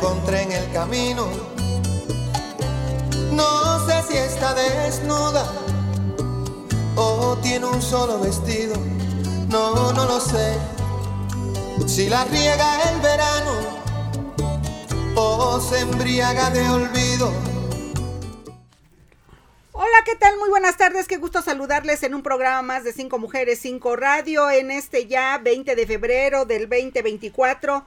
Encontré en el camino. No sé si está desnuda o tiene un solo vestido, no, no lo sé. Si la riega el verano o se embriaga de olvido ¿qué tal? Muy buenas tardes, qué gusto saludarles en un programa más de Cinco Mujeres, Cinco Radio, en este ya 20 de febrero del 2024.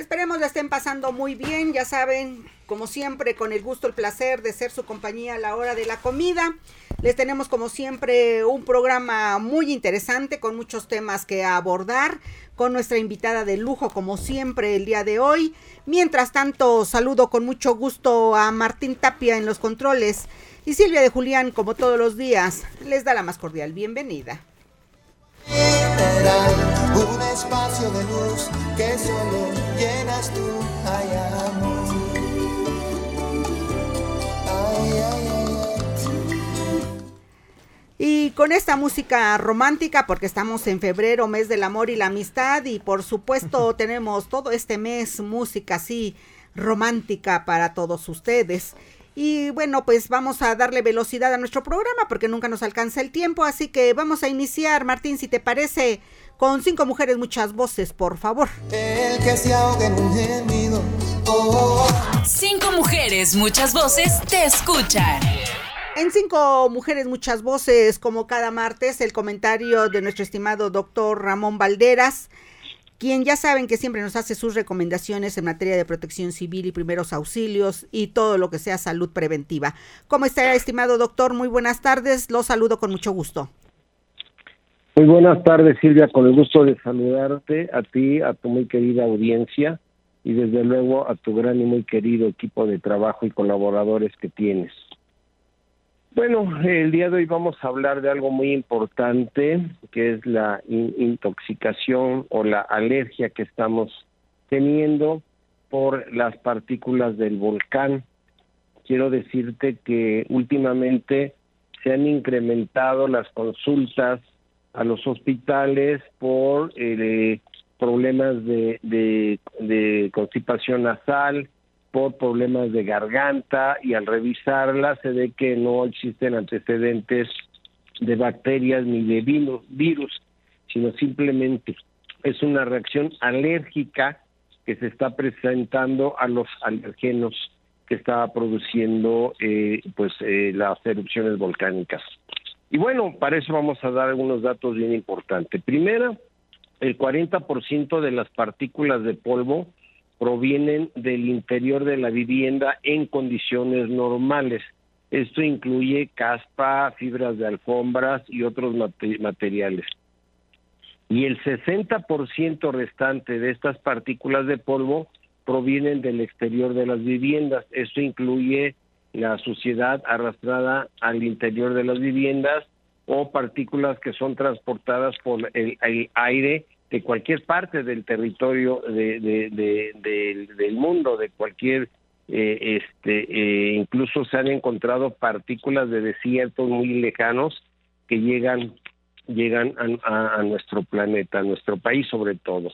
Esperemos la estén pasando muy bien, ya saben, como siempre, con el gusto, el placer de ser su compañía a la hora de la comida. Les tenemos como siempre un programa muy interesante con muchos temas que abordar, con nuestra invitada de lujo como siempre el día de hoy. Mientras tanto, saludo con mucho gusto a Martín Tapia en los controles y Silvia de Julián, como todos los días, les da la más cordial bienvenida. Un espacio de luz que solo llenas tú, y con esta música romántica, porque estamos en febrero, mes del amor y la amistad, y por supuesto tenemos todo este mes música así romántica para todos ustedes. Y bueno, pues vamos a darle velocidad a nuestro programa porque nunca nos alcanza el tiempo, así que vamos a iniciar, Martín, si te parece, con cinco mujeres, muchas voces, por favor. El que se en un gemido. Cinco mujeres, muchas voces, te escuchan. En cinco mujeres, muchas voces, como cada martes, el comentario de nuestro estimado doctor Ramón Valderas quien ya saben que siempre nos hace sus recomendaciones en materia de protección civil y primeros auxilios y todo lo que sea salud preventiva. ¿Cómo está, estimado doctor? Muy buenas tardes, lo saludo con mucho gusto. Muy buenas tardes, Silvia, con el gusto de saludarte a ti, a tu muy querida audiencia y desde luego a tu gran y muy querido equipo de trabajo y colaboradores que tienes. Bueno, el día de hoy vamos a hablar de algo muy importante, que es la intoxicación o la alergia que estamos teniendo por las partículas del volcán. Quiero decirte que últimamente se han incrementado las consultas a los hospitales por eh, problemas de, de constipación nasal, por problemas de garganta y al revisarla se ve que no existen antecedentes de bacterias ni de virus, sino simplemente es una reacción alérgica que se está presentando a los alergenos que estaba produciendo eh, pues eh, las erupciones volcánicas. Y bueno, para eso vamos a dar algunos datos bien importantes. Primera, el 40% de las partículas de polvo provienen del interior de la vivienda en condiciones normales. Esto incluye caspa, fibras de alfombras y otros materiales. Y el 60% restante de estas partículas de polvo provienen del exterior de las viviendas. Esto incluye la suciedad arrastrada al interior de las viviendas o partículas que son transportadas por el aire de cualquier parte del territorio de, del mundo, de cualquier, eh, este, eh, incluso se han encontrado partículas de desiertos muy lejanos que llegan, llegan a, nuestro planeta, a nuestro país sobre todo.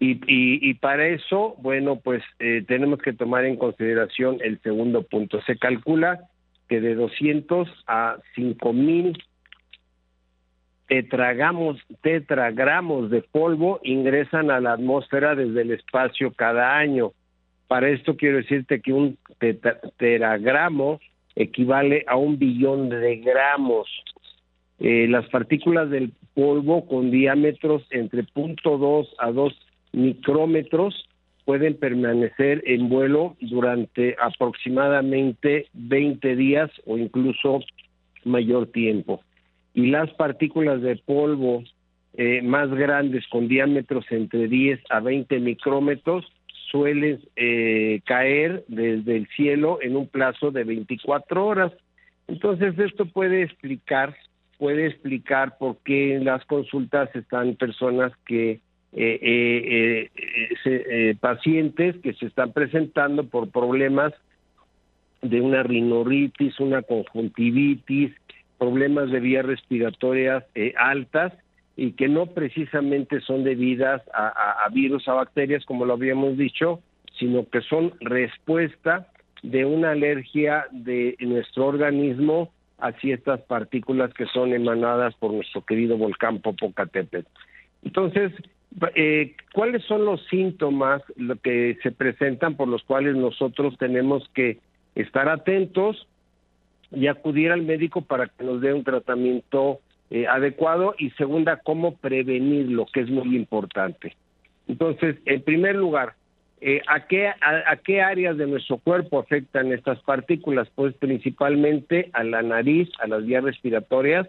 Y, y, para eso, bueno, pues eh, tenemos que tomar en consideración el segundo punto. Se calcula que de 200 a 5 mil tetragamos, tetragramos de polvo ingresan a la atmósfera desde el espacio cada año. Para esto quiero decirte que un tetragramo equivale a un billón de gramos. Eh, las partículas del polvo con diámetros entre 0.2 a 2 micrómetros pueden permanecer en vuelo durante aproximadamente 20 días o incluso mayor tiempo y las partículas de polvo eh, más grandes con diámetros entre 10 a 20 micrómetros suelen eh, caer desde el cielo en un plazo de 24 horas. Entonces esto puede explicar, puede explicar por qué en las consultas están personas que eh, eh, pacientes que se están presentando por problemas de una rinoritis, una conjuntivitis, problemas de vías respiratorias altas y que no precisamente son debidas a, virus, a bacterias, como lo habíamos dicho, sino que son respuesta de una alergia de nuestro organismo hacia estas partículas que son emanadas por nuestro querido volcán Popocatépetl. Entonces, eh, ¿cuáles son los síntomas lo que se presentan por los cuales nosotros tenemos que estar atentos y acudir al médico para que nos dé un tratamiento eh, adecuado y segunda, cómo prevenirlo, que es muy importante. Entonces, en primer lugar, eh, ¿a, qué, a, qué áreas de nuestro cuerpo afectan estas partículas? Pues principalmente a la nariz, a las vías respiratorias,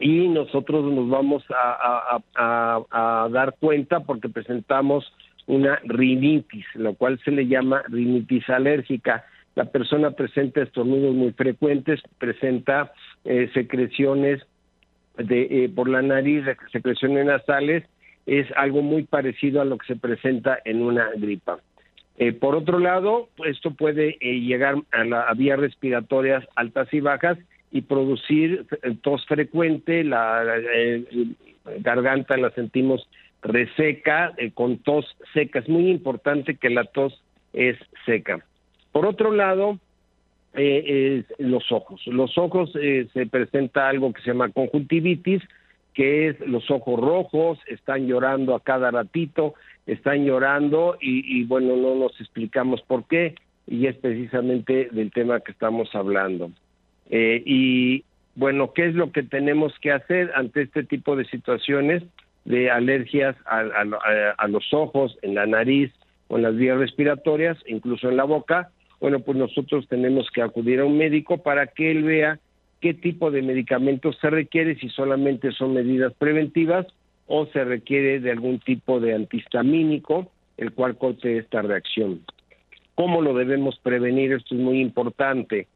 y nosotros nos vamos a, a, dar cuenta porque presentamos una rinitis, lo cual se le llama rinitis alérgica. La persona presenta estornudos muy frecuentes, presenta eh, secreciones de, eh, por la nariz, secreciones nasales, es algo muy parecido a lo que se presenta en una gripa. Eh, por otro lado, esto puede llegar a, las vías respiratorias altas y bajas y producir tos frecuente, la garganta la sentimos reseca, con tos seca. Es muy importante que la tos es seca. Por otro lado, eh, los ojos. Los ojos eh, se presenta algo que se llama conjuntivitis, que es los ojos rojos, están llorando a cada ratito, están llorando y, bueno, no nos explicamos por qué y es precisamente del tema que estamos hablando. Eh, y bueno, ¿qué es lo que tenemos que hacer ante este tipo de situaciones de alergias a los ojos, en la nariz o en las vías respiratorias, incluso en la boca? bueno, pues nosotros tenemos que acudir a un médico para que él vea qué tipo de medicamentos se requiere, si solamente son medidas preventivas o se requiere de algún tipo de antihistamínico, el cual corte esta reacción. ¿Cómo lo debemos prevenir? Esto es muy importante.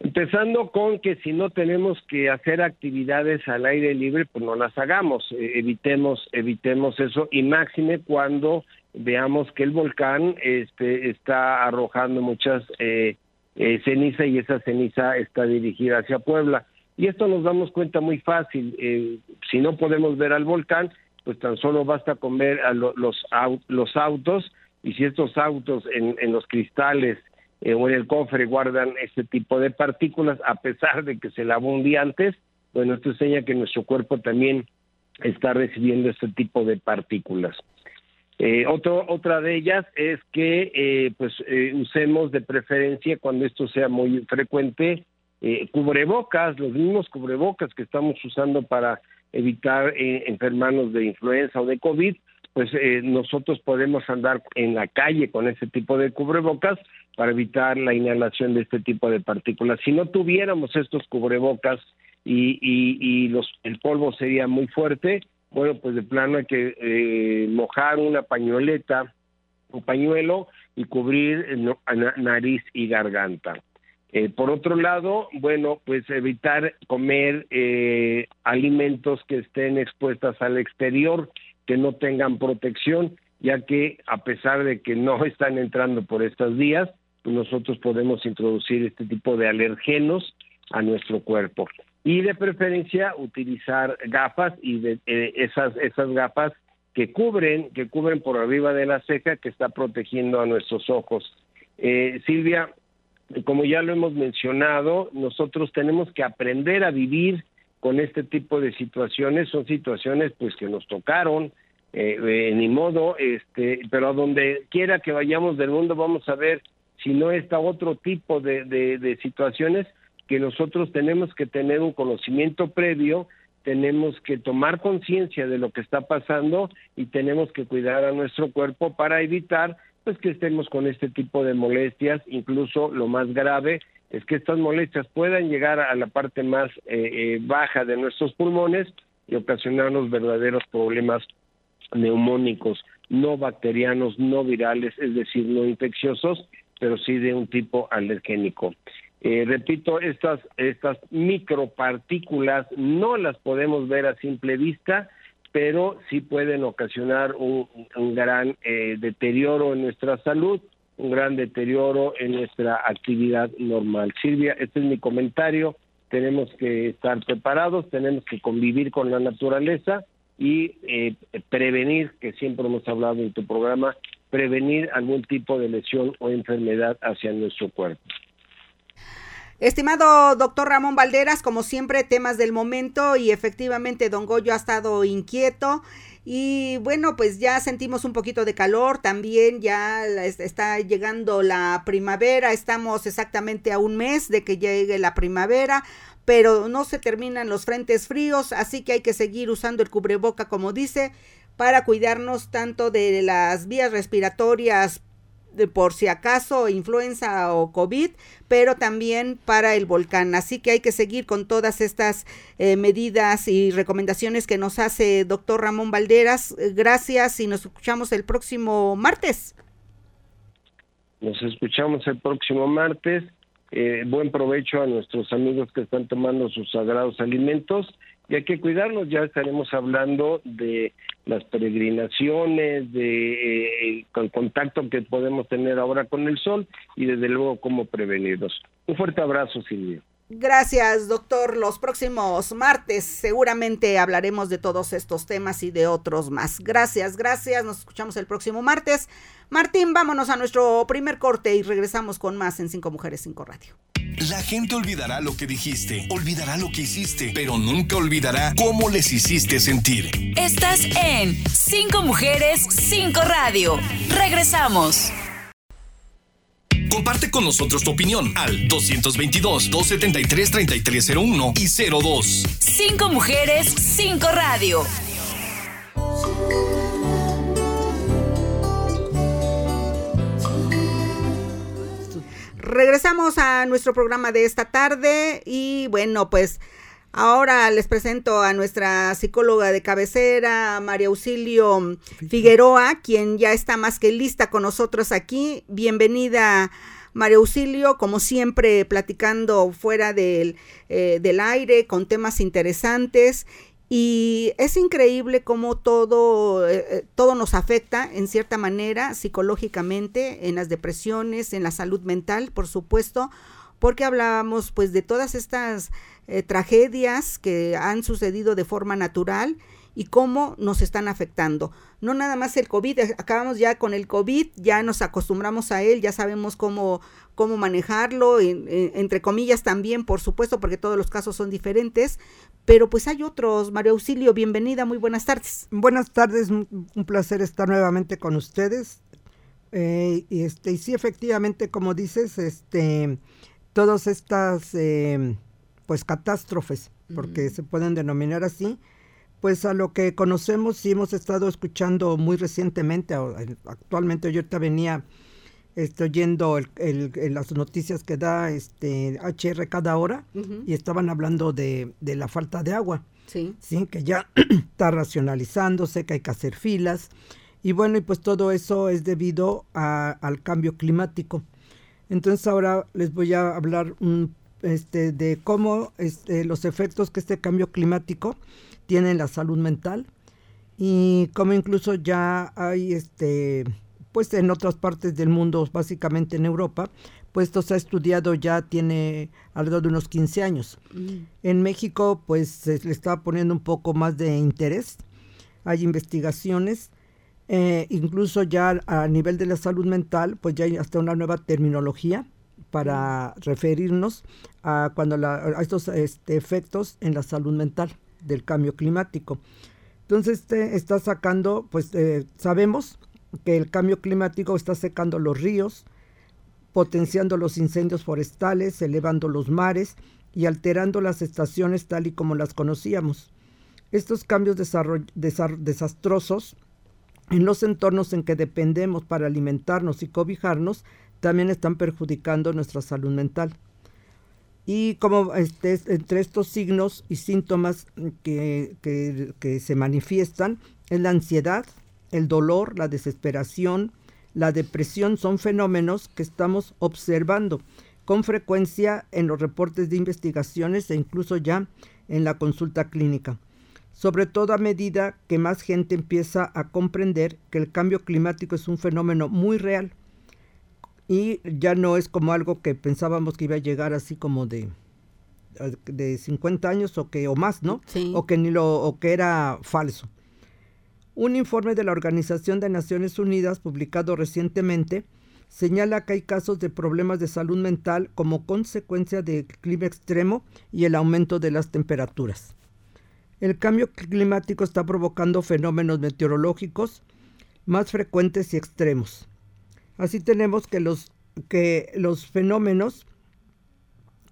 Empezando con que si no tenemos que hacer actividades al aire libre, pues no las hagamos, eh, evitemos, evitemos eso y máxime cuando veamos que el volcán este, está arrojando muchas eh, eh, ceniza y esa ceniza está dirigida hacia Puebla. Y esto nos damos cuenta muy fácil. Eh, si no podemos ver al volcán, pues tan solo basta con ver a los, los autos y si estos autos en, en los cristales o en el cofre guardan este tipo de partículas, a pesar de que se lavó un día antes, bueno, esto enseña que nuestro cuerpo también está recibiendo este tipo de partículas. Eh, otra de ellas es que eh, pues eh, usemos de preferencia cuando esto sea muy frecuente eh, cubrebocas, los mismos cubrebocas que estamos usando para evitar enfermarnos de influenza o de COVID, pues nosotros podemos andar en la calle con ese tipo de cubrebocas para evitar la inhalación de este tipo de partículas. Si no tuviéramos estos cubrebocas y, los, el polvo sería muy fuerte, bueno, pues de plano hay que eh, mojar una pañoleta, un pañuelo y cubrir nariz y garganta. Eh, por otro lado, bueno, pues evitar comer eh, alimentos que estén expuestos al exterior, que no tengan protección, ya que a pesar de que no están entrando por estas vías, nosotros podemos introducir este tipo de alergenos a nuestro cuerpo. Y de preferencia utilizar gafas y de, eh, esas esas gafas que cubren que cubren por arriba de la ceja que está protegiendo a nuestros ojos. Eh, Silvia como ya lo hemos mencionado nosotros tenemos que aprender a vivir con este tipo de situaciones. Son situaciones pues que nos tocaron eh, eh ni modo este pero a donde quiera que vayamos del mundo vamos a ver si no está otro tipo de, de, de situaciones que nosotros tenemos que tener un conocimiento previo, tenemos que tomar conciencia de lo que está pasando y tenemos que cuidar a nuestro cuerpo para evitar pues que estemos con este tipo de molestias, incluso lo más grave es que estas molestias puedan llegar a la parte más eh, eh, baja de nuestros pulmones y ocasionarnos verdaderos problemas neumónicos, no bacterianos, no virales, es decir, no infecciosos, pero sí de un tipo alergénico. Eh, repito, estas, estas micropartículas no las podemos ver a simple vista, pero sí pueden ocasionar un, gran eh, deterioro en nuestra salud, un gran deterioro en nuestra actividad normal. Silvia, este es mi comentario. Tenemos que estar preparados, tenemos que convivir con la naturaleza y eh, prevenir, que siempre hemos hablado en tu programa, prevenir algún tipo de lesión o enfermedad hacia nuestro cuerpo. Estimado doctor Ramón Valderas, como siempre, temas del momento y efectivamente don Goyo ha estado inquieto. Y bueno, pues ya sentimos un poquito de calor, también ya está llegando la primavera, estamos exactamente a un mes de que llegue la primavera, pero no se terminan los frentes fríos, así que hay que seguir usando el cubreboca como dice, para cuidarnos tanto de las vías respiratorias de por si acaso influenza o COVID, pero también para el volcán. Así que hay que seguir con todas estas eh, medidas y recomendaciones que nos hace doctor Ramón Valderas. Gracias y nos escuchamos el próximo martes. Nos escuchamos el próximo martes. Eh, buen provecho a nuestros amigos que están tomando sus sagrados alimentos y hay que cuidarnos. Ya estaremos hablando de las peregrinaciones, de eh, el contacto que podemos tener ahora con el sol y desde luego cómo prevenirlos. Un fuerte abrazo, Silvia. Gracias, doctor. Los próximos martes seguramente hablaremos de todos estos temas y de otros más. Gracias, gracias. Nos escuchamos el próximo martes. Martín, vámonos a nuestro primer corte y regresamos con más en Cinco Mujeres, Cinco Radio. La gente olvidará lo que dijiste, olvidará lo que hiciste, pero nunca olvidará cómo les hiciste sentir. Estás en Cinco Mujeres, Cinco Radio. Regresamos. Comparte con nosotros tu opinión al 222-273-3301 y 02. Cinco Mujeres, Cinco Radio. Regresamos a nuestro programa de esta tarde y bueno, pues ahora les presento a nuestra psicóloga de cabecera, María Auxilio Figueroa, quien ya está más que lista con nosotros aquí. Bienvenida. María Auxilio, como siempre, platicando fuera del, eh, del aire con temas interesantes y es increíble cómo todo, eh, eh, todo nos afecta en cierta manera psicológicamente, en las depresiones, en la salud mental, por supuesto, porque hablábamos pues de todas estas eh, tragedias que han sucedido de forma natural y cómo nos están afectando. No nada más el COVID, acabamos ya con el COVID, ya nos acostumbramos a él, ya sabemos cómo, cómo manejarlo, entre comillas también, por supuesto, porque todos los casos son diferentes, pero pues hay otros. María Auxilio, bienvenida, muy buenas tardes. Buenas tardes, un placer estar nuevamente con ustedes. Eh, este, y sí, efectivamente, como dices, este, todas estas eh, pues catástrofes, porque se pueden denominar así, pues a lo que conocemos sí hemos estado escuchando muy recientemente, actualmente yo ahorita venía estoy oyendo las noticias que da este HR cada hora y estaban hablando de, la falta de agua. Sí. sí. que ya está racionalizándose, que hay que hacer filas. Y bueno, y pues todo eso es debido al cambio climático. Entonces ahora les voy a hablar este, de cómo este, los efectos que este cambio climático tiene en la salud mental y cómo incluso ya hay este pues en otras partes del mundo, básicamente en Europa, pues esto se ha estudiado ya tiene alrededor de unos 15 años. Mm. En México pues se le está poniendo un poco más de interés, hay investigaciones, eh, incluso ya a nivel de la salud mental, pues ya hay hasta una nueva terminología para referirnos a cuando a estos este, efectos en la salud mental del cambio climático. Entonces este está sacando, pues eh, sabemos que el cambio climático está secando los ríos, potenciando los incendios forestales, elevando los mares y alterando las estaciones tal y como las conocíamos. Estos cambios desastrosos en los entornos en que dependemos para alimentarnos y cobijarnos también están perjudicando nuestra salud mental. Y como este, entre estos signos y síntomas que, que se manifiestan es la ansiedad, el dolor, la desesperación, la depresión son fenómenos que estamos observando con frecuencia en los reportes de investigaciones e incluso ya en la consulta clínica, sobre todo a medida que más gente empieza a comprender que el cambio climático es un fenómeno muy real y ya no es como algo que pensábamos que iba a llegar así como de de 50 años o que o más, ¿no? O que ni lo o que era falso. Un informe de la Organización de Naciones Unidas publicado recientemente señala que hay casos de problemas de salud mental como consecuencia del clima extremo y el aumento de las temperaturas. El cambio climático está provocando fenómenos meteorológicos más frecuentes y extremos. Así tenemos que los, que los fenómenos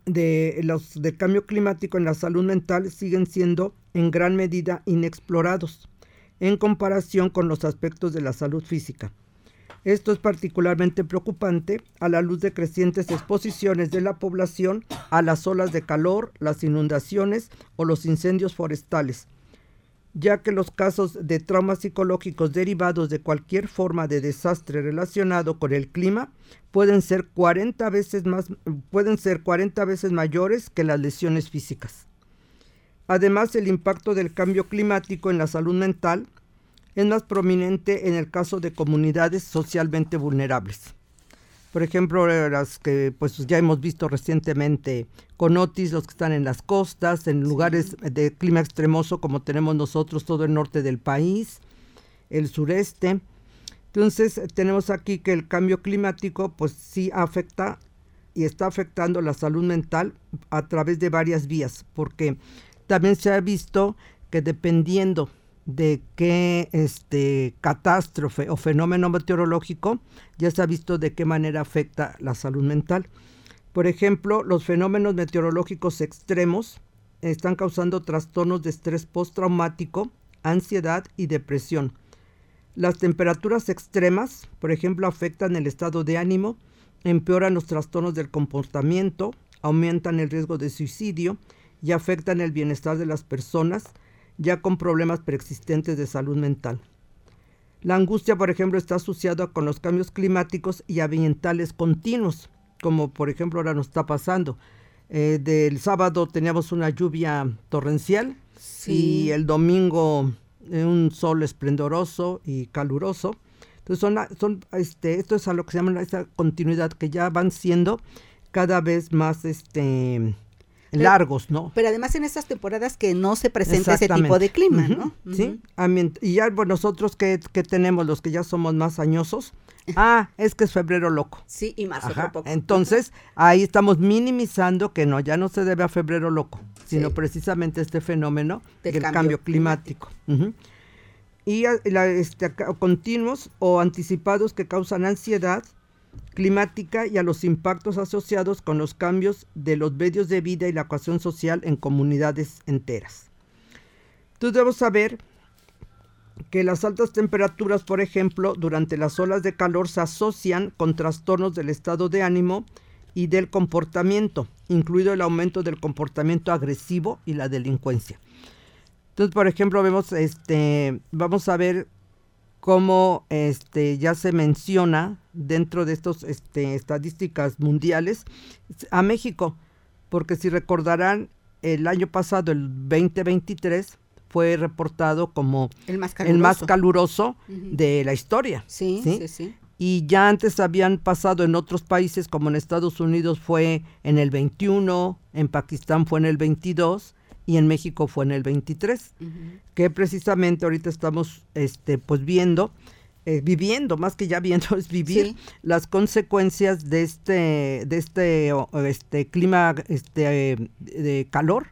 de los de cambio climático en la salud mental siguen siendo en gran medida inexplorados en comparación con los aspectos de la salud física. Esto es particularmente preocupante a la luz de crecientes exposiciones de la población a las olas de calor, las inundaciones o los incendios forestales, ya que los casos de traumas psicológicos derivados de cualquier forma de desastre relacionado con el clima pueden ser 40 veces más pueden ser 40 veces mayores que las lesiones físicas. Además, el impacto del cambio climático en la salud mental es más prominente en el caso de comunidades socialmente vulnerables. Por ejemplo, las que pues ya hemos visto recientemente con Otis, los que están en las costas, en lugares de clima extremoso como tenemos nosotros todo el norte del país, el sureste. Entonces, tenemos aquí que el cambio climático pues sí afecta y está afectando la salud mental a través de varias vías, porque también se ha visto que dependiendo de qué este, catástrofe o fenómeno meteorológico, ya se ha visto de qué manera afecta la salud mental. Por ejemplo, los fenómenos meteorológicos extremos están causando trastornos de estrés postraumático, ansiedad y depresión. Las temperaturas extremas, por ejemplo, afectan el estado de ánimo, empeoran los trastornos del comportamiento, aumentan el riesgo de suicidio y afectan el bienestar de las personas, ya con problemas preexistentes de salud mental. La angustia, por ejemplo, está asociada con los cambios climáticos y ambientales continuos, como por ejemplo ahora nos está pasando. Eh, del sábado teníamos una lluvia torrencial y el domingo eh, un sol esplendoroso y caluroso. Entonces son, son este, esto es a lo que se llama esa continuidad que ya van siendo cada vez más este largos, ¿no? Pero además en estas temporadas que no se presenta ese tipo de clima, ¿no? Sí, y ya bueno, nosotros que, tenemos, los que ya somos más añosos, ah, es que es febrero loco. Sí, y marzo poco. Entonces, ahí estamos minimizando que no, ya no se debe a febrero loco, sino precisamente este fenómeno del cambio, climático. Y la, este, continuos o anticipados que causan ansiedad, climática y a los impactos asociados con los cambios de los medios de vida y la ecuación social en comunidades enteras. Entonces debemos saber que las altas temperaturas, por ejemplo, durante las olas de calor se asocian con trastornos del estado de ánimo y del comportamiento, incluido el aumento del comportamiento agresivo y la delincuencia. Entonces, por ejemplo, vemos este vamos a ver como este, ya se menciona dentro de estas este, estadísticas mundiales a México, porque si recordarán, el año pasado, el 2023, fue reportado como el más caluroso, de la historia. Sí, sí, sí, Y ya antes habían pasado en otros países, como en Estados Unidos fue en el 21, en Pakistán fue en el 22, y en México fue en el 23, que precisamente ahorita estamos este, pues viendo, eh, viviendo, más que ya viendo, es vivir las consecuencias de este, de este, este clima este, de calor,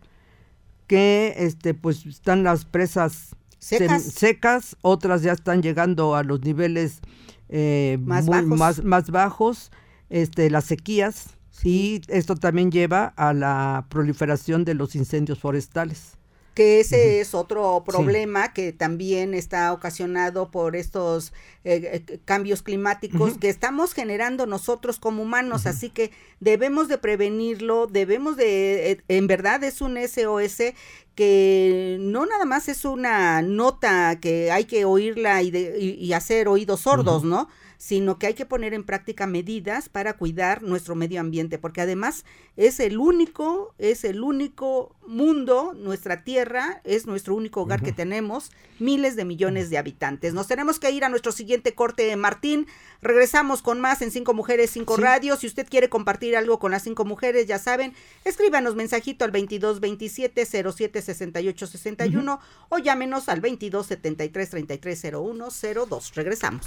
que este, pues están las presas secas, otras ya están llegando a los niveles eh, más, bajos. más, más bajos, este, las sequías, y esto también lleva a la proliferación de los incendios forestales. que ese es otro problema que también está ocasionado por estos eh, eh, cambios climáticos que estamos generando nosotros como humanos, así que debemos de prevenirlo, debemos de, eh, en verdad es un SOS que no nada más es una nota que hay que oírla y, y hacer oídos sordos, ¿no? Sino que hay que poner en práctica medidas para cuidar nuestro medio ambiente, porque además es el único, es el único mundo, nuestra tierra es nuestro único hogar que tenemos, miles de millones de habitantes. Nos tenemos que ir a nuestro siguiente corte, Martín. Regresamos con más en Cinco Mujeres, Cinco Radios. Si usted quiere compartir algo con las cinco mujeres, ya saben, escríbanos mensajito al 2227 07 68 61 o llámenos al 22 73 33 01 02. Regresamos.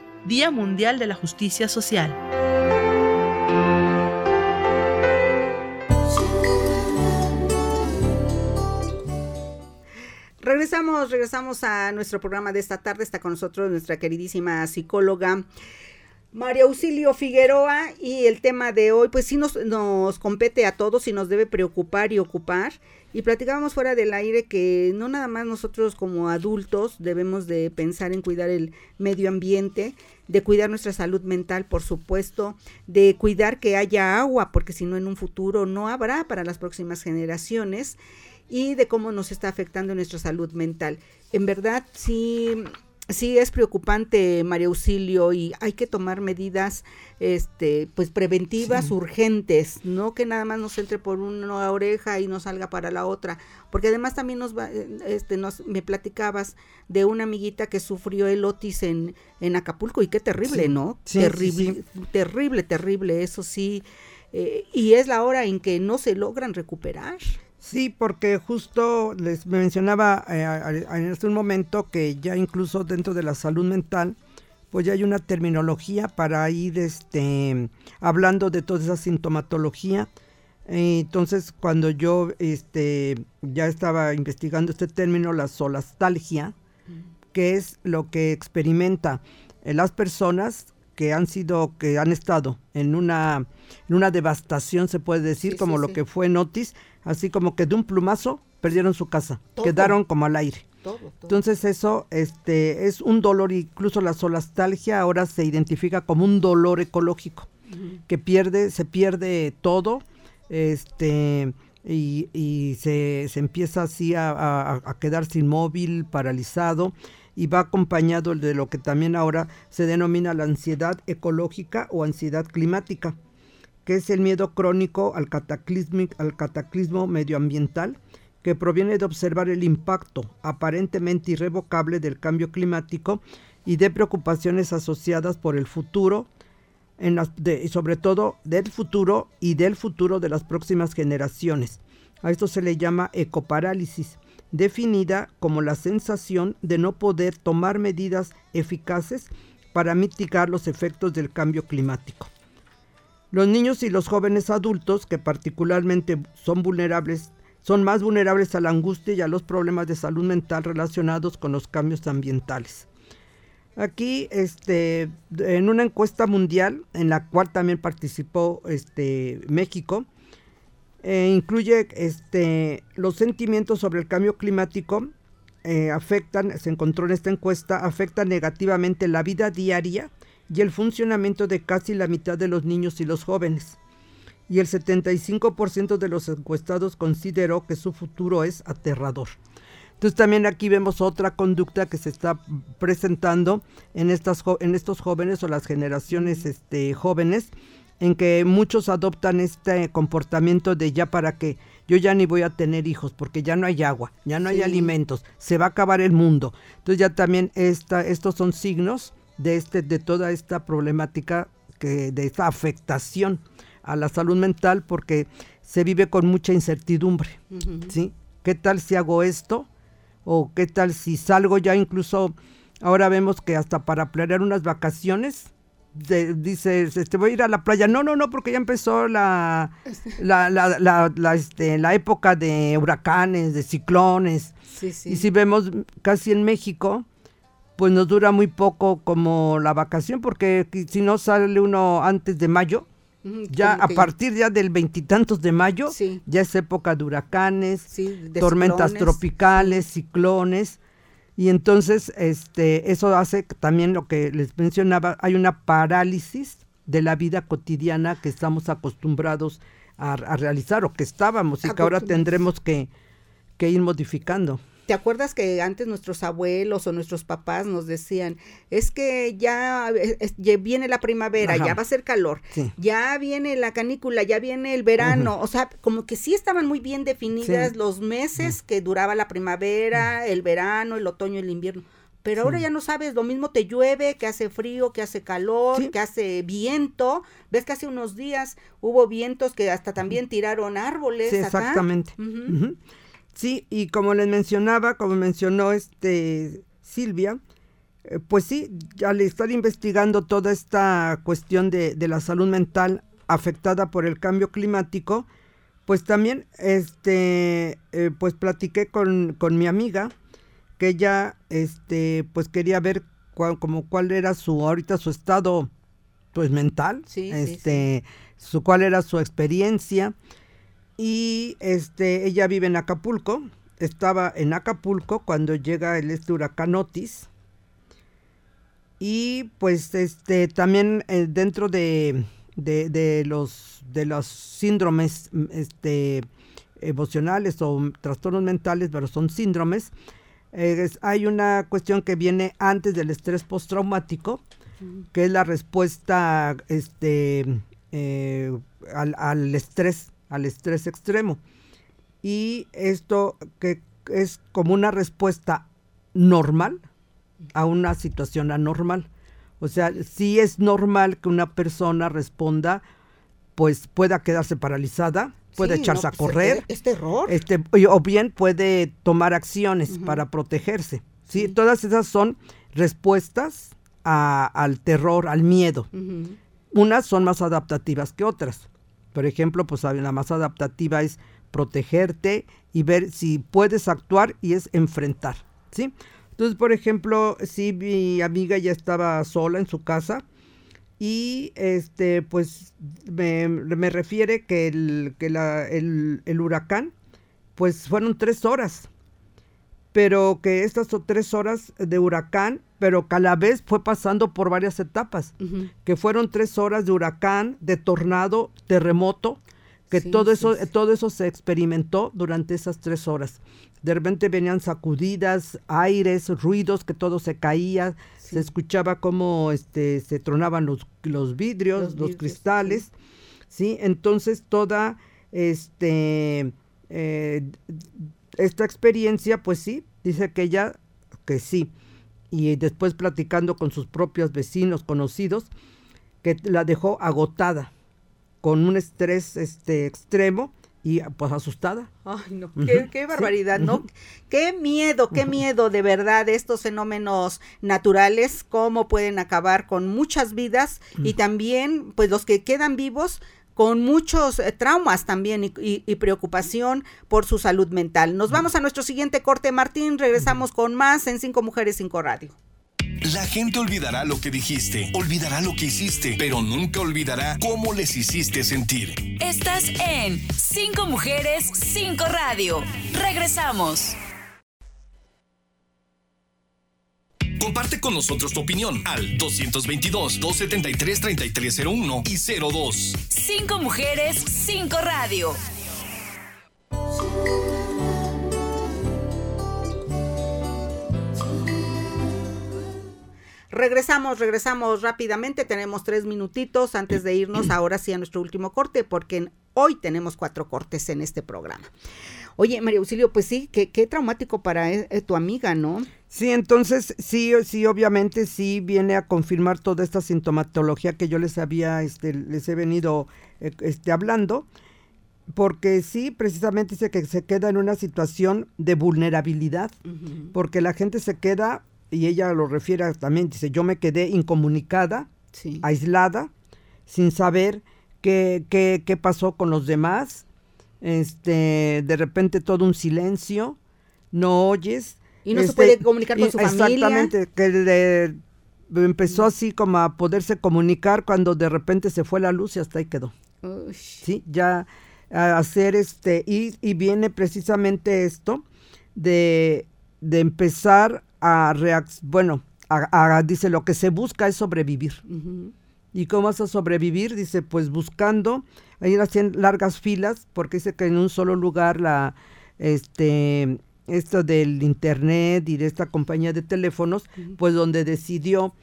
Día Mundial de la Justicia Social. Regresamos, regresamos a nuestro programa de esta tarde. Está con nosotros nuestra queridísima psicóloga María Auxilio Figueroa y el tema de hoy, pues sí nos, nos compete a todos y nos debe preocupar y ocupar. Y platicábamos fuera del aire que no nada más nosotros como adultos debemos de pensar en cuidar el medio ambiente, de cuidar nuestra salud mental, por supuesto, de cuidar que haya agua, porque si no en un futuro no habrá para las próximas generaciones, y de cómo nos está afectando nuestra salud mental. En verdad, sí sí es preocupante, María Auxilio, y hay que tomar medidas este, pues preventivas urgentes, no que nada más nos entre por una oreja y no salga para la otra, porque además también nos va, este, nos, me platicabas de una amiguita que sufrió el otis en, en Acapulco, y qué terrible, ¿no? terrible, terrible, terrible, eso sí, eh, y es la hora en que no se logran recuperar. Sí, porque justo les mencionaba eh, en este momento que ya incluso dentro de la salud mental, pues ya hay una terminología para ir este, hablando de toda esa sintomatología. entonces, cuando yo este, ya estaba investigando este término, la solastalgia, que es lo que experimenta eh, las personas que han sido, que han estado en una, en una devastación, se puede decir, como lo que fue Notis, así como que de un plumazo perdieron su casa, quedaron como al aire. Entonces eso este, es un dolor, incluso la solastalgia ahora se identifica como un dolor ecológico, que pierde, se pierde todo, este, y, y se, se, empieza así a, a, quedarse inmóvil, paralizado, y va acompañado de lo que también ahora se denomina la ansiedad ecológica o ansiedad climática que es el miedo crónico al, al cataclismo medioambiental, que proviene de observar el impacto aparentemente irrevocable del cambio climático y de preocupaciones asociadas por el futuro, en sobre todo del futuro y del futuro de las próximas generaciones. A esto se le llama ecoparálisis, definida como la sensación de no poder tomar medidas eficaces para mitigar los efectos del cambio climático. Los niños y los jóvenes adultos, que particularmente son vulnerables, son más vulnerables a la angustia y a los problemas de salud mental relacionados con los cambios ambientales. Aquí, este, en una encuesta mundial, en la cual también participó este, México, eh, incluye este, los sentimientos sobre el cambio climático, eh, afectan, se encontró en esta encuesta, afectan negativamente la vida diaria y el funcionamiento de casi la mitad de los niños y los jóvenes. Y el 75% de los encuestados consideró que su futuro es aterrador. Entonces también aquí vemos otra conducta que se está presentando en, estas, en estos jóvenes o las generaciones este, jóvenes, en que muchos adoptan este comportamiento de ya para que yo ya ni voy a tener hijos porque ya no hay agua, ya no hay alimentos, se va a acabar el mundo. Entonces ya también esta, estos son signos de, este, de toda esta problemática, que, de esta afectación a la salud mental porque se vive con mucha incertidumbre, ¿sí? ¿Qué tal si hago esto? o qué tal si salgo ya incluso, ahora vemos que hasta para planear unas vacaciones, de, dices, este, voy a ir a la playa. No, no, no, porque ya empezó la, la, la, la, la, este, la época de huracanes, de ciclones. Sí, sí. Y si vemos casi en México, pues nos dura muy poco como la vacación, porque si no sale uno antes de mayo, ya a partir ya del veintitantos de mayo, Sí. ya es época de huracanes, Sí, de tormentas ciclones. tropicales, ciclones. Y entonces, este, eso hace también lo que les mencionaba, hay una parálisis de la vida cotidiana que estamos acostumbrados a, a realizar o que estábamos y que ahora tendremos que, que ir modificando. ¿Te acuerdas que antes nuestros abuelos o nuestros papás nos decían, es que ya, es- ya viene la primavera, Ajá. ya va a ser calor, Sí. ya viene la canícula, ya viene el verano, o sea, como que sí estaban muy bien definidas Sí. los meses que duraba la primavera, el verano, el otoño, el invierno. Pero ahora Sí. ya no sabes, lo mismo te llueve, que hace frío, que hace calor, Sí. que hace viento. Ves que hace unos días hubo vientos que hasta también tiraron árboles. Sí, acá. exactamente. Sí, y como les mencionaba, como mencionó este Silvia, eh, pues sí, al estar investigando toda esta cuestión de, de la salud mental afectada por el cambio climático, pues también este eh, pues platiqué con, con mi amiga que ella este pues quería ver cuál, como cuál era su ahorita su estado pues mental Sí, sí, este su cuál era su experiencia y este ella vive en Acapulco. Estaba en Acapulco cuando llega el este huracán Otis. Y pues este también eh, dentro de, de, de los de los síndromes mm, este emocionales o trastornos mentales pero son síndromes eh, es- hay una cuestión que viene antes del estrés postraumático que es la respuesta este eh, al, al estrés al estrés extremo y esto que es como una respuesta normal a una situación anormal. O sea, sí es normal que una persona responda, pues pueda quedarse paralizada, puede Sí, echarse no, a pues, correr, Es, es terror. este, o bien puede tomar acciones para protegerse. ¿sí? Sí. Todas esas son respuestas a- al terror, al miedo. Unas son más adaptativas que otras. Por ejemplo, pues la más adaptativa es protegerte y ver si puedes actuar y es enfrentar, ¿sí? Entonces, por ejemplo, si mi amiga ya estaba sola en su casa y este, pues me, me refiere que, el, que la- el, el huracán, pues fueron tres horas pero que estas tres horas de huracán, pero que a la vez fue pasando por varias etapas, que fueron tres horas de huracán, de tornado, terremoto, que Sí, todo sí, eso, sí. todo eso se experimentó durante esas tres horas. De repente venían sacudidas, aires, ruidos, que todo se caía, se escuchaba como este, se tronaban los, los vidrios, Los los, vidrios, cristales, ¿sí? Entonces toda este eh, esta experiencia, pues sí, dice que ella que sí. Y después platicando con sus propios vecinos, conocidos, que la dejó agotada, con un estrés este extremo y pues asustada. Ay, no, qué, sí, barbaridad, ¿no? Qué miedo, qué miedo de verdad estos fenómenos naturales, cómo pueden acabar con muchas vidas y también, pues los que quedan vivos con muchos eh, traumas también y, y- y preocupación por su salud mental. Nos vamos a nuestro siguiente corte, Martín, regresamos con más en Cinco Mujeres, Cinco Radio. La gente olvidará lo que dijiste, olvidará lo que hiciste, pero nunca olvidará cómo les hiciste sentir. Estás en Cinco Mujeres, Cinco Radio. Regresamos. Comparte con nosotros tu opinión al 222-273-3301 y 02. Cinco Mujeres, Cinco Radio. Regresamos, regresamos rápidamente. Tenemos tres minutitos antes de irnos ahora sí a nuestro último corte, porque hoy tenemos cuatro cortes en este programa. Oye, María Auxilio, pues sí, qué, qué traumático para eh, eh, tu amiga, ¿no? Sí, entonces sí, sí, obviamente sí viene a confirmar toda esta sintomatología que yo les había, este, les he venido eh, este, hablando, porque sí, precisamente dice que se queda en una situación de vulnerabilidad, porque la gente se queda, y ella lo refiere también, dice, yo me quedé incomunicada, aislada, sin saber qué, qué, qué pasó con los demás, este, de repente todo un silencio, no oyes. Y no este, se puede comunicar con su familia. Exactamente, que empezó así como a poderse comunicar cuando de repente se fue la luz y hasta ahí quedó. Sí, ya a hacer este, y, y viene precisamente esto de, de empezar a reaccionar, bueno, a, dice, lo que se busca es sobrevivir. ¿Y cómo vas a sobrevivir? Dice, pues buscando, ahí hacen largas filas, porque dice que en un solo lugar la, este, esto del internet y de esta compañía de teléfonos, pues donde decidió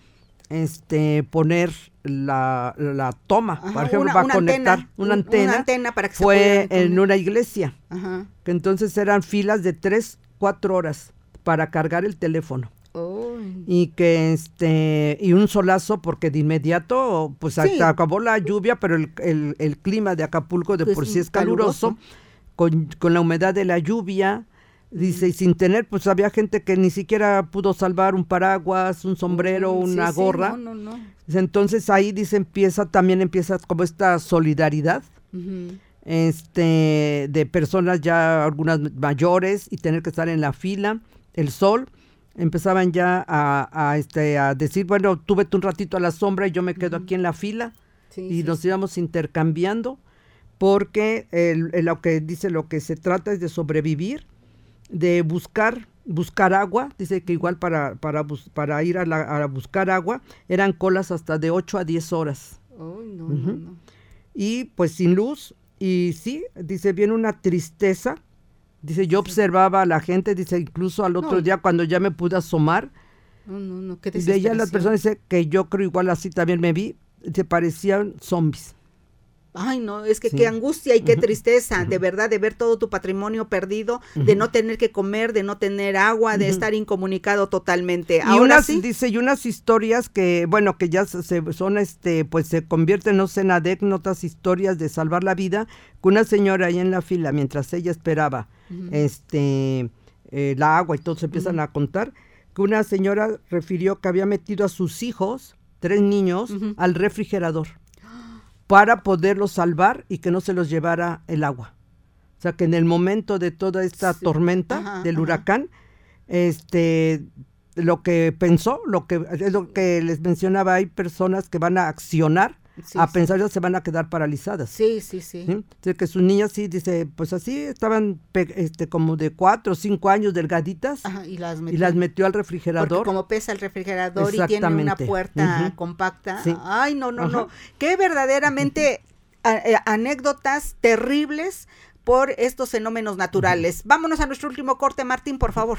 este poner la, la toma, por ejemplo, para conectar una, antena, para que fue en una iglesia, que entonces eran filas de tres, cuatro horas para cargar el teléfono. Y que este, y un solazo porque de inmediato, pues acabó la lluvia, pero el, el, clima de Acapulco de pues por sí es caluroso, Con, con la humedad de la lluvia, Dice, y sin tener, pues había gente que ni siquiera pudo salvar un paraguas, un sombrero, una gorra. Entonces ahí dice, empieza, también empieza como esta solidaridad. Este, de personas ya algunas mayores y tener que estar en la fila, el sol, empezaban ya a, este, a decir, bueno, tú vete un ratito a la sombra y yo me quedo aquí en la fila y nos íbamos intercambiando porque lo que dice, lo que se trata es de sobrevivir de buscar buscar agua, dice que igual para, para, para ir a, la, a buscar agua eran colas hasta de 8 a 10 horas. Y pues sin luz, y sí, dice, viene una tristeza, dice, yo observaba a la gente, dice, incluso al otro día cuando ya me pude asomar, de ella las personas dice que yo creo igual así también me vi, se parecían zombies. Ay, no, es que qué angustia y qué tristeza, de verdad, de ver todo tu patrimonio perdido, de no tener que comer, de no tener agua, de estar incomunicado totalmente. Y unas, dice, y unas historias que, bueno, que ya se, son, este, pues se convierten, no sé, en anécdotas, historias de salvar la vida, que una señora ahí en la fila, mientras ella esperaba, este, eh, la agua y todos empiezan a contar, que una señora refirió que había metido a sus hijos, tres niños, al refrigerador para poderlos salvar y que no se los llevara el agua. O sea, que en el momento de toda esta tormenta del huracán, este lo que pensó, lo que es lo que les mencionaba, hay personas que van a accionar a pensar ya se van a quedar paralizadas. Sí, sí, sí. que sus niñas sí, dice, pues así estaban este, como de cuatro o cinco años delgaditas y, las metió, y las metió al refrigerador. Porque como pesa el refrigerador y tiene una puerta compacta. Ay, no, no, no. Qué verdaderamente eh, anécdotas terribles por estos fenómenos naturales. Vámonos a nuestro último corte, Martín, por favor.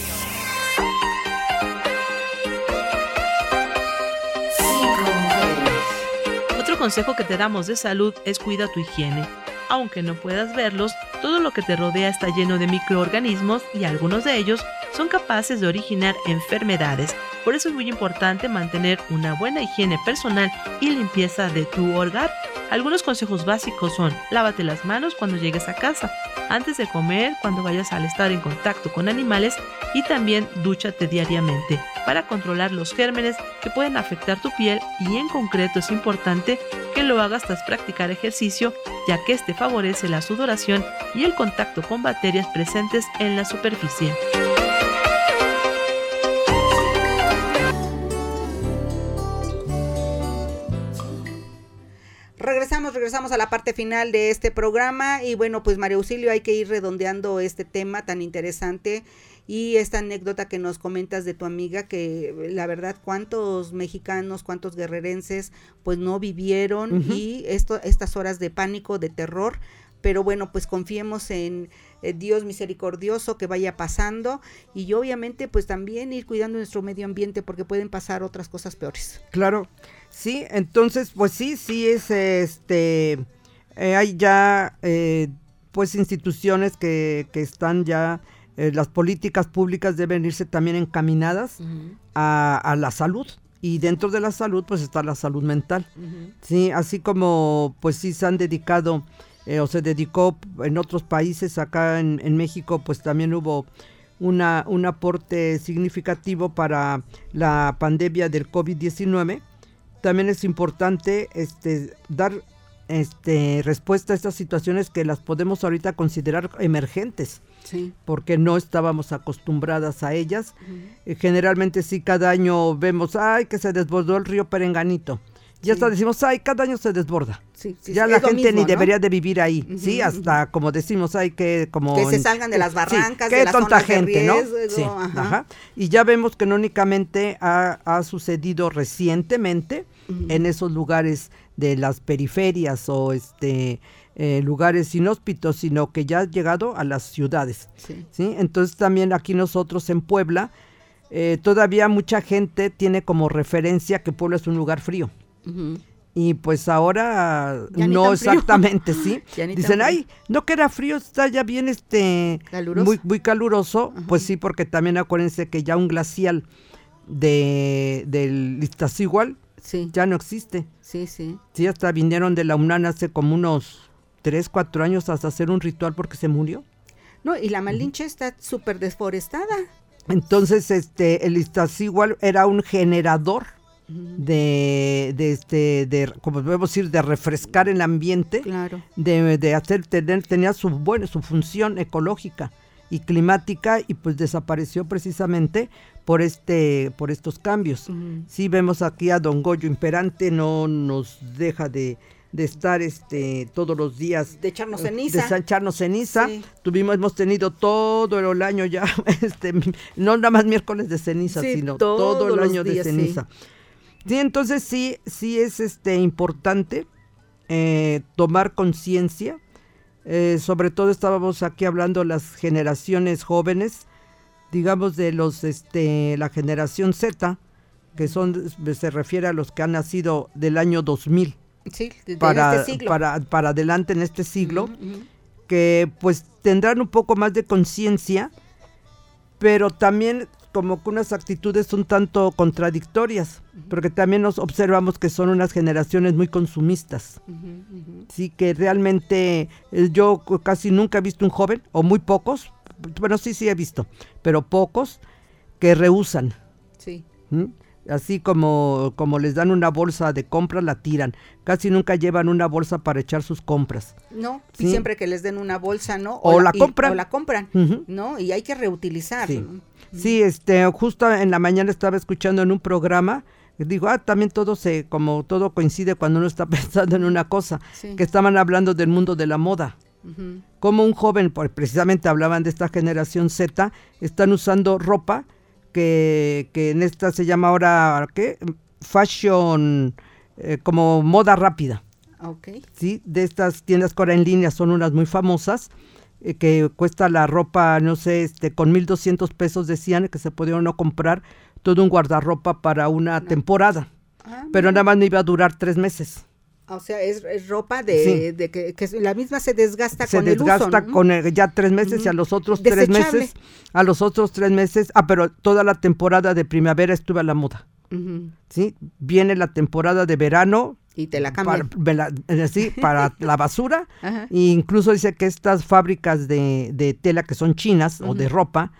Consejo que te damos de salud es cuida tu higiene. Aunque no puedas verlos, todo lo que te rodea está lleno de microorganismos y algunos de ellos son capaces de originar enfermedades. Por eso es muy importante mantener una buena higiene personal y limpieza de tu hogar. Algunos consejos básicos son lávate las manos cuando llegues a casa, antes de comer, cuando vayas al estar en contacto con animales y también dúchate diariamente para controlar los gérmenes que pueden afectar tu piel y en concreto es importante que lo hagas tras practicar ejercicio ya que este favorece la sudoración y el contacto con bacterias presentes en la superficie. Regresamos, regresamos a la parte final de este programa y bueno, pues María Auxilio, hay que ir redondeando este tema tan interesante y esta anécdota que nos comentas de tu amiga que la verdad cuántos mexicanos, cuántos guerrerenses pues no vivieron y esto estas horas de pánico, de terror. Pero bueno, pues confiemos en eh, Dios misericordioso que vaya pasando y obviamente pues también ir cuidando nuestro medio ambiente porque pueden pasar otras cosas peores. Claro, sí, entonces pues sí, sí es este, eh, hay ya eh, pues instituciones que, que están ya, las políticas públicas deben irse también encaminadas a, a la salud y dentro de la salud pues está la salud mental. Sí, así como pues sí se han dedicado eh, o se dedicó en otros países, acá en, México pues también hubo una, un aporte significativo para la pandemia del COVID-19. También es importante este, dar este, respuesta a estas situaciones que las podemos ahorita considerar emergentes porque no estábamos acostumbradas a ellas. Eh, generalmente sí, cada año vemos, ay, que se desbordó el río Perenganito. Ya hasta decimos, ay, cada año se desborda. ya la gente ni debería de vivir ahí, ¿sí? Hasta como decimos, ay, que como... Que se salgan de las barrancas, de las tonta gente, ¿no? Sí, ajá. Y ya vemos que no únicamente ha, ha sucedido recientemente en esos lugares de las periferias o este eh, lugares inhóspitos, sino que ya ha llegado a las ciudades. Sí. Entonces también aquí nosotros en Puebla, eh, todavía mucha gente tiene como referencia que Puebla es un lugar frío. Y pues ahora no exactamente, sí. Dicen, ay, no que era frío, está ya bien este muy muy caluroso, pues sí, porque también acuérdense que ya un glacial de del Iztaccíhuatl sí. ya no existe. Sí, sí. Sí, hasta vinieron de la UNAM hace como unos tres, cuatro años hasta hacer un ritual porque se murió. No, y la Malinche está súper desforestada. Entonces, este, el igual era un generador de, de, este, de, como podemos decir, de refrescar el ambiente, claro. de, de hacer, tener, tenía su, bueno, su función ecológica y climática y pues desapareció precisamente por este por estos cambios. Sí vemos aquí a Don Goyo Imperante, no nos deja de, de estar este todos los días de echarnos ceniza de echarnos ceniza tuvimos hemos tenido todo el año ya este no nada más miércoles de ceniza sino todo el año de ceniza sí. Entonces sí sí es este importante eh, tomar conciencia. Eh, sobre todo estábamos aquí hablando las generaciones jóvenes digamos de los este la generación Z que son se refiere a los que han nacido del año 2000 para, este siglo. para, para adelante en este siglo, que pues tendrán un poco más de conciencia, pero también como que unas actitudes un tanto contradictorias, porque también nos observamos que son unas generaciones muy consumistas. Sí, que realmente eh, yo casi nunca he visto un joven, o muy pocos, bueno, sí, sí he visto, pero pocos que rehusan. Sí. ¿Mm? Así como, como les dan una bolsa de compra, la tiran. Casi nunca llevan una bolsa para echar sus compras. No, siempre que les den una bolsa, ¿no? O, la, compran. o la compran, ¿no? Y hay que reutilizar. Sí. este, justo en la mañana estaba escuchando en un programa, digo, ah, también todo se, como todo coincide cuando uno está pensando en una cosa, que estaban hablando del mundo de la moda. Como un joven, pues, precisamente hablaban de esta generación Z, están usando ropa que, en esta se llama ahora, ¿qué? Fashion, eh, como moda rápida. Sí, de estas tiendas que ahora en línea son unas muy famosas, eh, que cuesta la ropa, no sé, este, con 1.200 pesos decían que se podía no comprar todo un guardarropa para una temporada. Ah, pero nada más me iba a durar tres meses. O sea, es, ropa de, que, la misma se desgasta con el uso. Se desgasta con ya tres meses y a los otros tres meses, a los otros tres meses, ah, pero toda la temporada de primavera estuve a la moda. ¿Sí? Viene la temporada de verano. Y te la cambian. Para, sí, para la basura. E incluso dice que estas fábricas de, tela que son chinas o de ropa,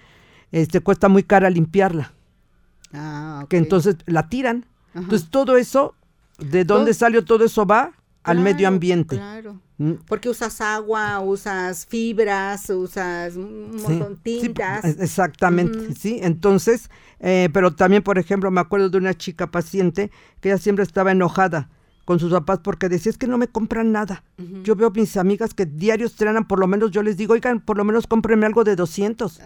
este cuesta muy cara limpiarla. Ah, Que entonces la tiran. Entonces todo eso ¿De dónde salió todo eso? Va al medio ambiente. Claro. Mm. Porque usas agua, usas fibras, usas un montón exactamente, sí. Entonces, eh, pero también, por ejemplo, me acuerdo de una chica paciente que ella siempre estaba enojada con sus papás porque decía, es que no me compran nada. Yo veo a mis amigas que diarios estrenan, por lo menos yo les digo, oigan, por lo menos cómprenme algo de 200.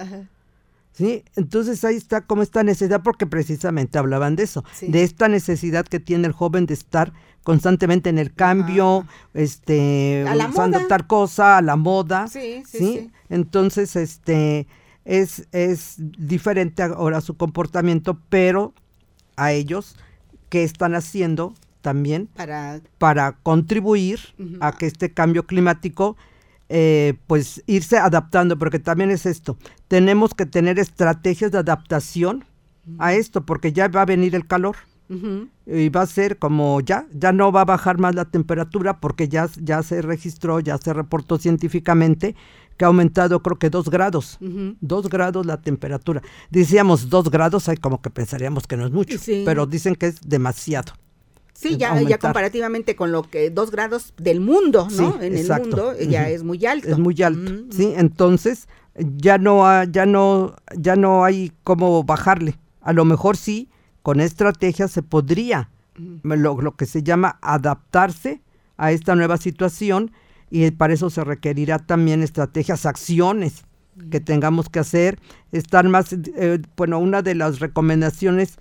¿Sí? Entonces ahí está como esta necesidad, porque precisamente hablaban de eso, de esta necesidad que tiene el joven de estar constantemente en el cambio, este, usando tal cosa, a la moda. Sí, sí, sí, Entonces, este, es, es diferente ahora su comportamiento, pero a ellos, ¿qué están haciendo también para, para contribuir a que este cambio climático eh, pues irse adaptando, porque también es esto, tenemos que tener estrategias de adaptación a esto, porque ya va a venir el calor. Y va a ser como ya, ya no va a bajar más la temperatura porque ya, ya se registró, ya se reportó científicamente que ha aumentado creo que dos grados, dos grados la temperatura. Decíamos dos grados, hay como que pensaríamos que no es mucho, pero dicen que es demasiado. Sí, ya, ya comparativamente con lo que dos grados del mundo, ¿no? en el mundo ya es muy alto. Es muy alto, sí. Entonces ya no, ya no, ya no hay cómo bajarle. A lo mejor sí, con estrategia se podría, lo, lo que se llama adaptarse a esta nueva situación y para eso se requerirá también estrategias, acciones que tengamos que hacer, estar más, eh, bueno, una de las recomendaciones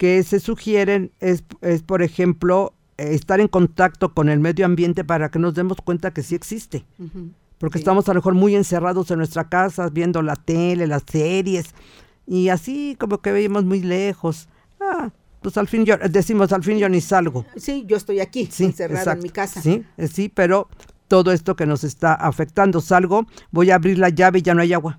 que se sugieren es, es por ejemplo, estar en contacto con el medio ambiente para que nos demos cuenta que sí existe. Porque estamos a lo mejor muy encerrados en nuestra casa, viendo la tele, las series, y así como que veíamos muy lejos. Ah, pues al fin yo, decimos, al fin yo ni salgo. Sí, yo estoy aquí, encerrado en mi casa. Sí, eh, sí, pero todo esto que nos está afectando, salgo, voy a abrir la llave y ya no hay agua.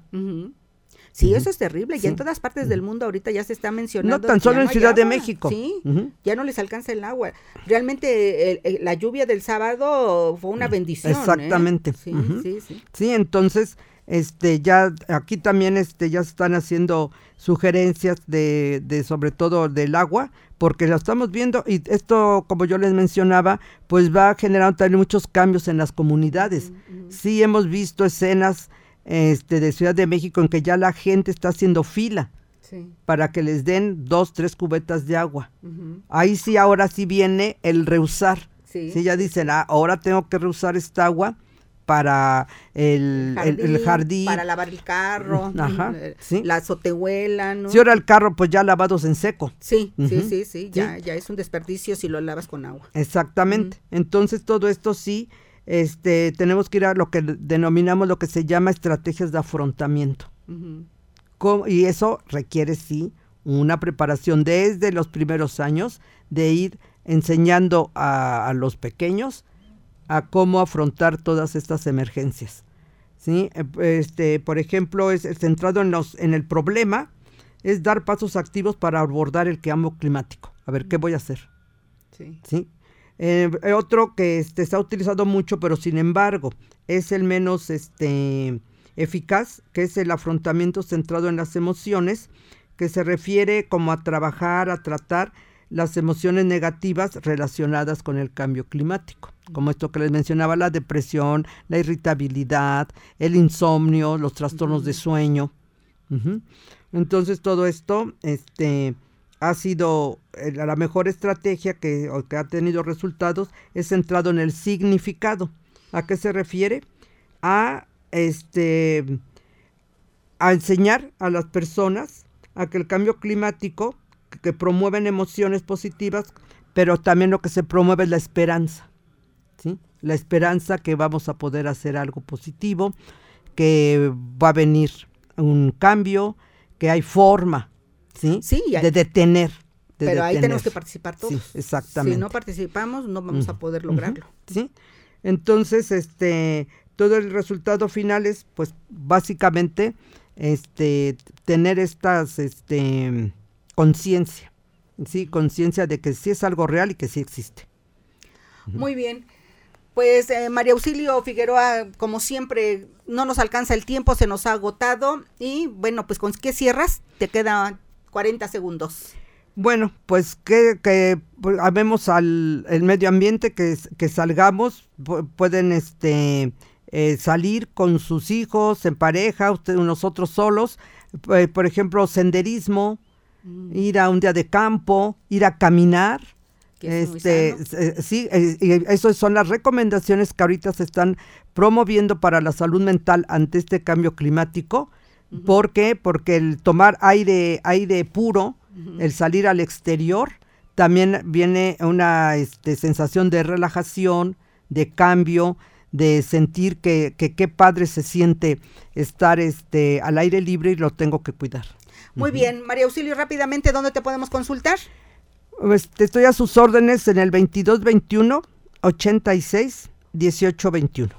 Sí, eso es terrible. Y en todas partes del mundo ahorita ya se está mencionando. No tan solo en Ciudad de México. Sí, ya no les alcanza el agua. Realmente la lluvia del sábado fue una bendición. ¿eh? Exactamente. Sí, sí, sí. Sí, entonces, este, ya aquí también este, ya se están haciendo sugerencias de, de sobre todo del agua, porque lo estamos viendo y esto, como yo les mencionaba, pues va generando también muchos cambios en las comunidades. Sí hemos visto escenas este, de Ciudad de México en que ya la gente está haciendo fila para que les den dos, tres cubetas de agua. Ahí sí, ahora sí viene el reusar. Sí. ya dicen, ah, ahora tengo que reusar esta agua para el jardín, para lavar el carro, Ajá, la azotehuela, ¿no? Si ahora el carro pues ya lavados en seco. Sí, sí, sí, sí, ya, ya es un desperdicio si lo lavas con agua. Exactamente. Entonces todo esto sí este, tenemos que ir a lo que denominamos lo que se llama estrategias de afrontamiento. y eso requiere, sí, una preparación desde los primeros años de ir enseñando a, los pequeños a cómo afrontar todas estas emergencias. ¿sí? Eh, este, por ejemplo, es centrado en, los, en el problema, es dar pasos activos para abordar el cambio climático. A ver, ¿qué voy a hacer? Sí. ¿Sí? Eh, otro que este, está utilizado mucho, pero sin embargo es el menos este, eficaz, que es el afrontamiento centrado en las emociones, que se refiere como a trabajar, a tratar las emociones negativas relacionadas con el cambio climático, como esto que les mencionaba, la depresión, la irritabilidad, el insomnio, los trastornos de sueño. Entonces todo esto, este, ha sido eh, la mejor estrategia que, que, ha tenido resultados es centrado en el significado. ¿A qué se refiere? A este a enseñar a las personas a que el cambio climático que, promueven emociones positivas, pero también lo que se promueve es la esperanza. La esperanza que vamos a poder hacer algo positivo, que va a venir un cambio, que hay forma ¿sí? de detener. pero ahí tenemos que participar todos. exactamente. Si no participamos, no vamos a poder lograrlo. Sí. Entonces, este, todo el resultado final es, pues, básicamente, este, tener estas, este, conciencia, sí, conciencia de que sí es algo real y que sí existe. Muy bien. Pues eh, María Auxilio Figueroa, como siempre, no nos alcanza el tiempo, se nos ha agotado. Y bueno, pues con qué cierras, te queda 40 segundos. Bueno, pues que, que pues, habemos al el medio ambiente, que, que salgamos, pueden este eh, salir con sus hijos, en pareja, ustedes nosotros solos, eh, por ejemplo, senderismo, mm. ir a un día de campo, ir a caminar. Este, eh, sí, esas son las recomendaciones que ahorita se están promoviendo para la salud mental ante este cambio climático ¿Por qué? Porque el tomar aire, aire puro, el salir al exterior, también viene una este, sensación de relajación, de cambio, de sentir que qué padre se siente estar este, al aire libre y lo tengo que cuidar. Muy bien, María Auxilio, rápidamente, ¿dónde te podemos consultar? Pues, estoy a sus órdenes en el 2221 86 1821.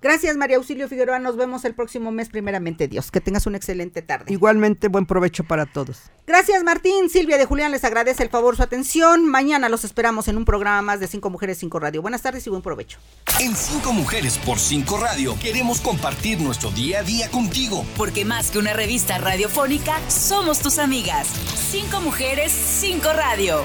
Gracias, María Auxilio Figueroa. Nos vemos el próximo mes, primeramente Dios. Que tengas una excelente tarde. Igualmente, buen provecho para todos. Gracias, Martín. Silvia de Julián les agradece el favor, su atención. Mañana los esperamos en un programa más de Cinco Mujeres, Cinco Radio. Buenas tardes y buen provecho. En Cinco Mujeres por Cinco Radio queremos compartir nuestro día a día contigo. Porque más que una revista radiofónica, somos tus amigas. Cinco Mujeres, Cinco Radio.